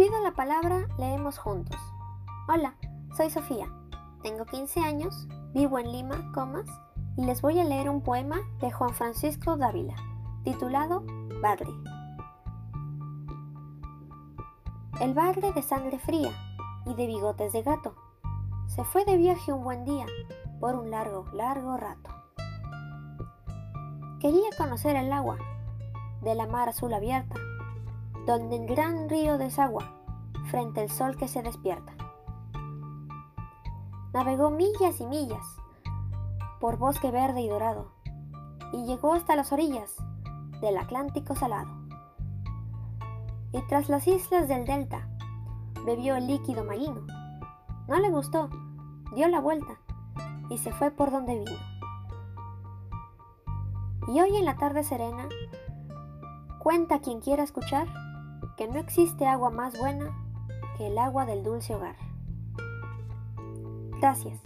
Pido la palabra, leemos juntos. Hola, soy Sofía. Tengo 15 años, vivo en Lima, comas, y les voy a leer un poema de Juan Francisco Dávila, titulado Bagre. El bagre de sangre fría y de bigotes de gato se fue de viaje un buen día por un largo, largo rato. Quería conocer el agua de la mar azul abierta, donde el gran río desagua frente al sol que se despierta. Navegó millas y millas por bosque verde y dorado y llegó hasta las orillas del Atlántico salado. Y tras las islas del delta bebió el líquido marino. No le gustó, dio la vuelta y se fue por donde vino. Y hoy en la tarde serena, cuenta quien quiera escuchar que no existe agua más buena que el agua del dulce hogar. Gracias.